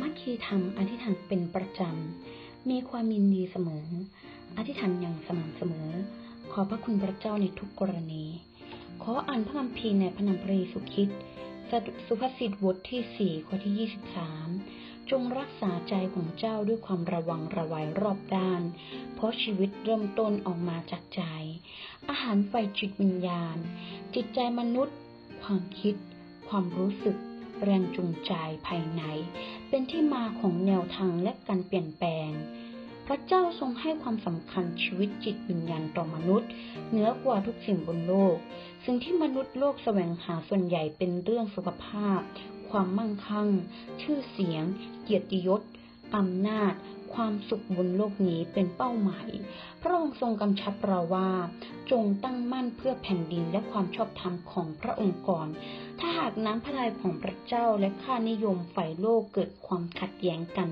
มัคคีธรรมอธิษฐานเป็นประจำ มีความยินดีเสมอ อธิษฐานอย่างสม่ำเสมอ ขอพระคุณพระเจ้าในทุกกรณี ขออ่านพระคัมภีร์ในพระนามพระเยซูคริสต์สุภาษิตบทที่4ข้อที่23จงรักษาใจของเจ้าด้วยความระวังระวัยรอบด้าน เพราะชีวิตเริ่มต้นออกมาจากใจ อาหารไฟจิตวิญญาณ จิตใจมนุษย์ ความคิด ความรู้สึก แรงจูงใจภายใน เป็นที่มาของแนวทางและการเปลี่ยนแปลง พระเจ้าทรงให้ความสำคัญชีวิตจิตวิญญาณต่อมนุษย์เหนือกว่าทุกสิ่งบนโลก สิ่งที่มนุษย์โลกแสวงหาส่วนใหญ่เป็นเรื่องสุขภาพ ความมั่งคั่ง ชื่อเสียง เกียรติยศอำนาจความสุขบนโลกนี้เป็นเป้าหมาย พระองค์ทรงกำชับเราว่า จงตั้งมั่นเพื่อแผ่นดินและความชอบธรรมของพระองค์ก่อน ถ้าหากน้ำพระทัยของพระเจ้าและค่านิยมฝ่ายโลกเกิดความขัดแย้งกัน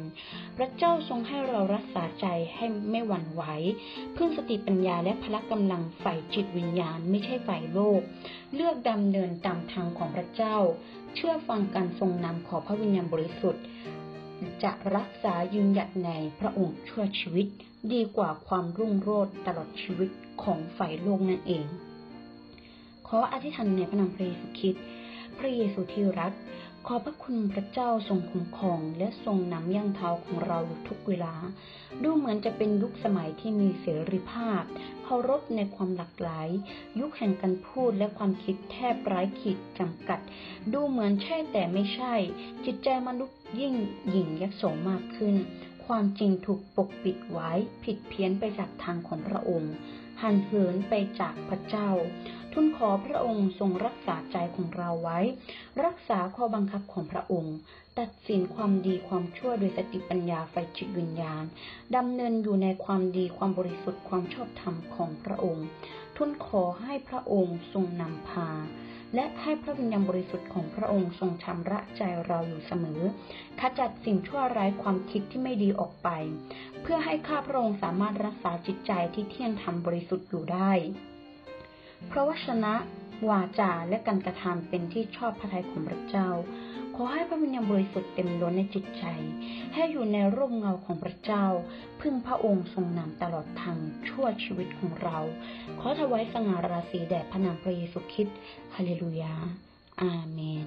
พระเจ้าทรงให้เรารักษาใจให้ไม่หวั่นไหวพึ่งสติปัญญาและพละกำลังฝ่ายจิตวิญญาณไม่ใช่ฝ่ายโลก เลือกดำเนินตามทางของพระเจ้า เชื่อฟังการทรงนำของพระวิญญาณบริสุทธิ์จะรักษายืนหยัดในพระองค์ชั่วชีวิต ดีกว่าความรุ่งโรจน์ตลอดชีวิตของฝ่ายโลกนั่นเอง ขออธิษฐานในพระนามพระเยซูคริสต์ พระเยซูที่รัก ขอพระคุณพระเจ้าทรงคุ้มครองและทรงนำย่างเท้าของเราอยู่ทุกเวลา ดูเหมือนจะเป็นยุคสมัยที่มีเสรีภาพ เคารพในความหลากหลาย ยุคแห่งการพูดและความคิดแทบไร้ขีดจำกัด ดูเหมือนใช่แต่ไม่ใช่ จิตใจมนุษย์ยิ่งหยิ่งยักษ์โสมากขึ้น ความจริงถูกปกปิดไว้ผิดเพี้ยนไปจากทางของพระองค์ หันเหินไปจากพระเจ้า ทุนขอพระองค์ทรงรักษาใจของเราไว้ รักษาข้อบังคับของพระองค์ ตัดสินความดีความชั่วโดยสติปัญญาไฟจิตวิญญาณดำเนินอยู่ในความดีความบริสุทธิ์ความชอบธรรมของพระองค์ ทุนขอให้พระองค์ทรงนำพา และให้พระวิญญาณบริสุทธิ์ของพระองค์ทรงชำระใจเราอยู่เสมอ ขจัดสิ่งชั่วร้ายความคิดที่ไม่ดีออกไป เพื่อให้ข้าพระองค์สามารถรักษาจิตใจที่เที่ยงธรรมบริสุทธิ์อยู่ได้ เพราะวชนะ วาจาและการกระทำเป็นที่ชอบพระทัยของพระเจ้า ขอให้พระวิญญาณบริสุทธิ์เต็มล้นในจิตใจ ให้อยู่ในร่มเงาของพระเจ้า พึ่งพระองค์ทรงนำตลอดทางชั่วชีวิตของเรา ขอถวายสง่าราศีแด่พระนามพระเยซูคริสต์ฮาเลลูยา อาเมน